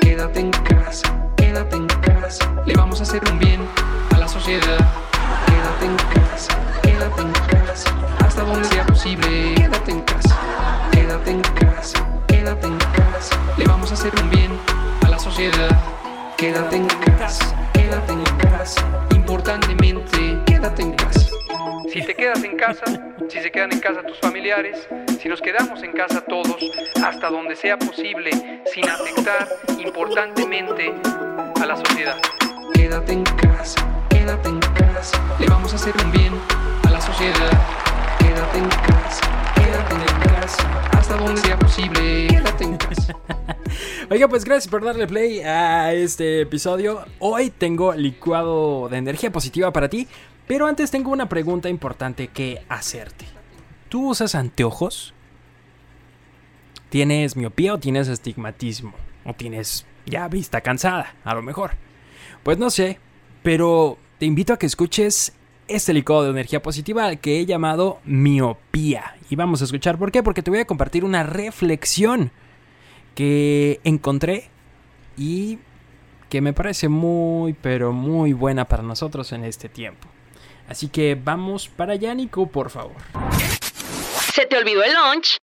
Quédate en casa, quédate en casa. Le vamos a hacer un bien a la sociedad. Quédate en casa, quédate en casa. Hasta donde sea posible, quédate en casa. Quédate en casa, quédate en casa. Le vamos a hacer un bien a la sociedad. Quédate en casa, quédate en casa. Importantemente, quédate en casa. Si te quedas en casa, si se quedan en casa tus familiares, si nos quedamos en casa todos, hasta donde sea posible, sin afectar importantemente a la sociedad. Quédate en casa, quédate en casa, le vamos a hacer un bien a la sociedad. Quédate en casa, quédate en casa, hasta donde sea posible, quédate en casa. Oiga, pues gracias por darle play a este episodio. Hoy tengo licuado de energía positiva para ti, pero antes tengo una pregunta importante que hacerte. ¿Tú usas anteojos? ¿Tienes miopía o tienes estigmatismo? ¿O tienes ya vista cansada? A lo mejor. Pues no sé, pero te invito a que escuches este licuado de energía positiva que he llamado miopía. Y vamos a escuchar por qué, porque te voy a compartir una reflexión que encontré y que me parece muy, pero muy buena para nosotros en este tiempo. Así que vamos para allá, Nico, por favor. ¿Se te olvidó el lunch?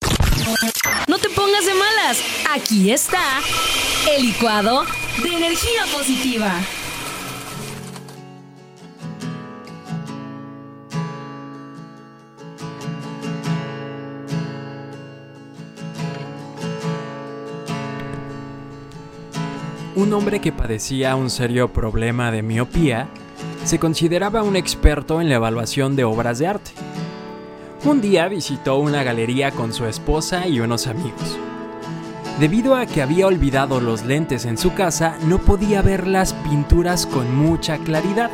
No te pongas de malas. Aquí está el licuado de energía positiva. Un hombre que padecía un serio problema de miopía se consideraba un experto en la evaluación de obras de arte. Un día visitó una galería con su esposa y unos amigos. Debido a que había olvidado los lentes en su casa, no podía ver las pinturas con mucha claridad,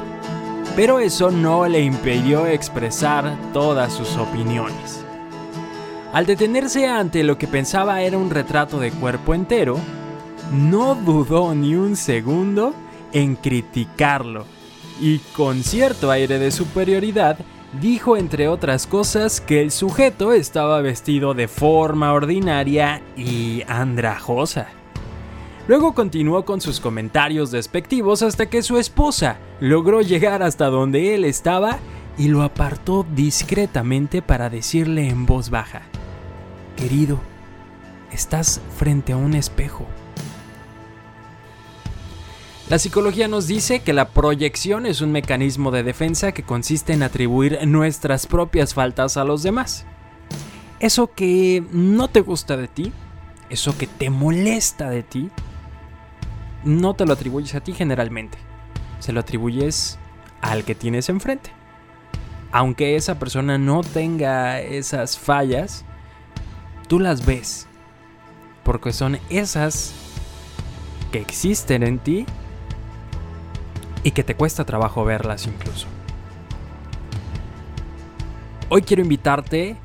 pero eso no le impidió expresar todas sus opiniones. Al detenerse ante lo que pensaba era un retrato de cuerpo entero, no dudó ni un segundo en criticarlo y con cierto aire de superioridad dijo entre otras cosas que el sujeto estaba vestido de forma ordinaria y andrajosa. Luego continuó con sus comentarios despectivos hasta que su esposa logró llegar hasta donde él estaba y lo apartó discretamente para decirle en voz baja, Querido, estás frente a un espejo. La psicología nos dice que la proyección es un mecanismo de defensa que consiste en atribuir nuestras propias faltas a los demás. Eso que no te gusta de ti, eso que te molesta de ti, no te lo atribuyes a ti generalmente. Se lo atribuyes al que tienes enfrente. Aunque esa persona no tenga esas fallas, tú las ves. Porque son esas que existen en ti y que te cuesta trabajo verlas incluso. Hoy quiero invitarte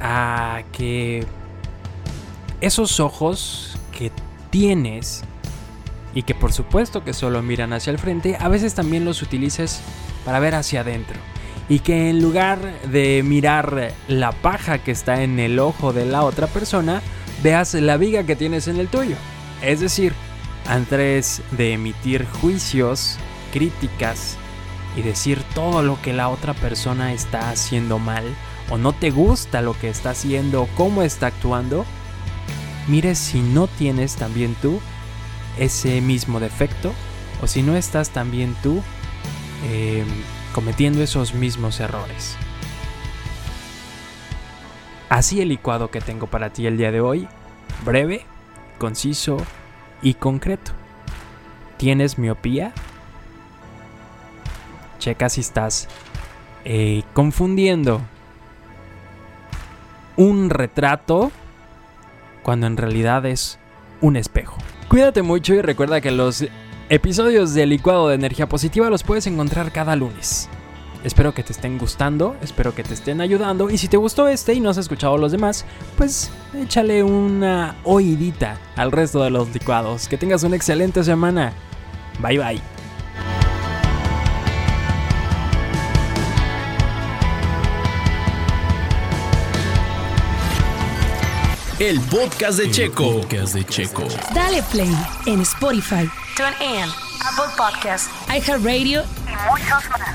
a que esos ojos que tienes y que por supuesto que solo miran hacia el frente, a veces también los utilices para ver hacia adentro. Y que en lugar de mirar la paja que está en el ojo de la otra persona, veas la viga que tienes en el tuyo. Es decir, antes de emitir juicios críticas y decir todo lo que la otra persona está haciendo mal o no te gusta lo que está haciendo o cómo está actuando, mires si no tienes también tú ese mismo defecto o si no estás también tú eh, cometiendo esos mismos errores. Así el licuado que tengo para ti el día de hoy, breve, conciso y concreto. ¿Tienes miopía? Checa si estás eh, confundiendo un retrato cuando en realidad es un espejo. Cuídate mucho y recuerda que los episodios de licuado de energía positiva los puedes encontrar cada lunes. Espero que te estén gustando, espero que te estén ayudando y si te gustó este y no has escuchado los demás, pues échale una oídita al resto de los licuados. Que tengas una excelente semana. Bye bye. El podcast de Checo. podcast de Checo. Dale play en Spotify, TuneIn, Apple Podcasts, iHeartRadio y muchos más.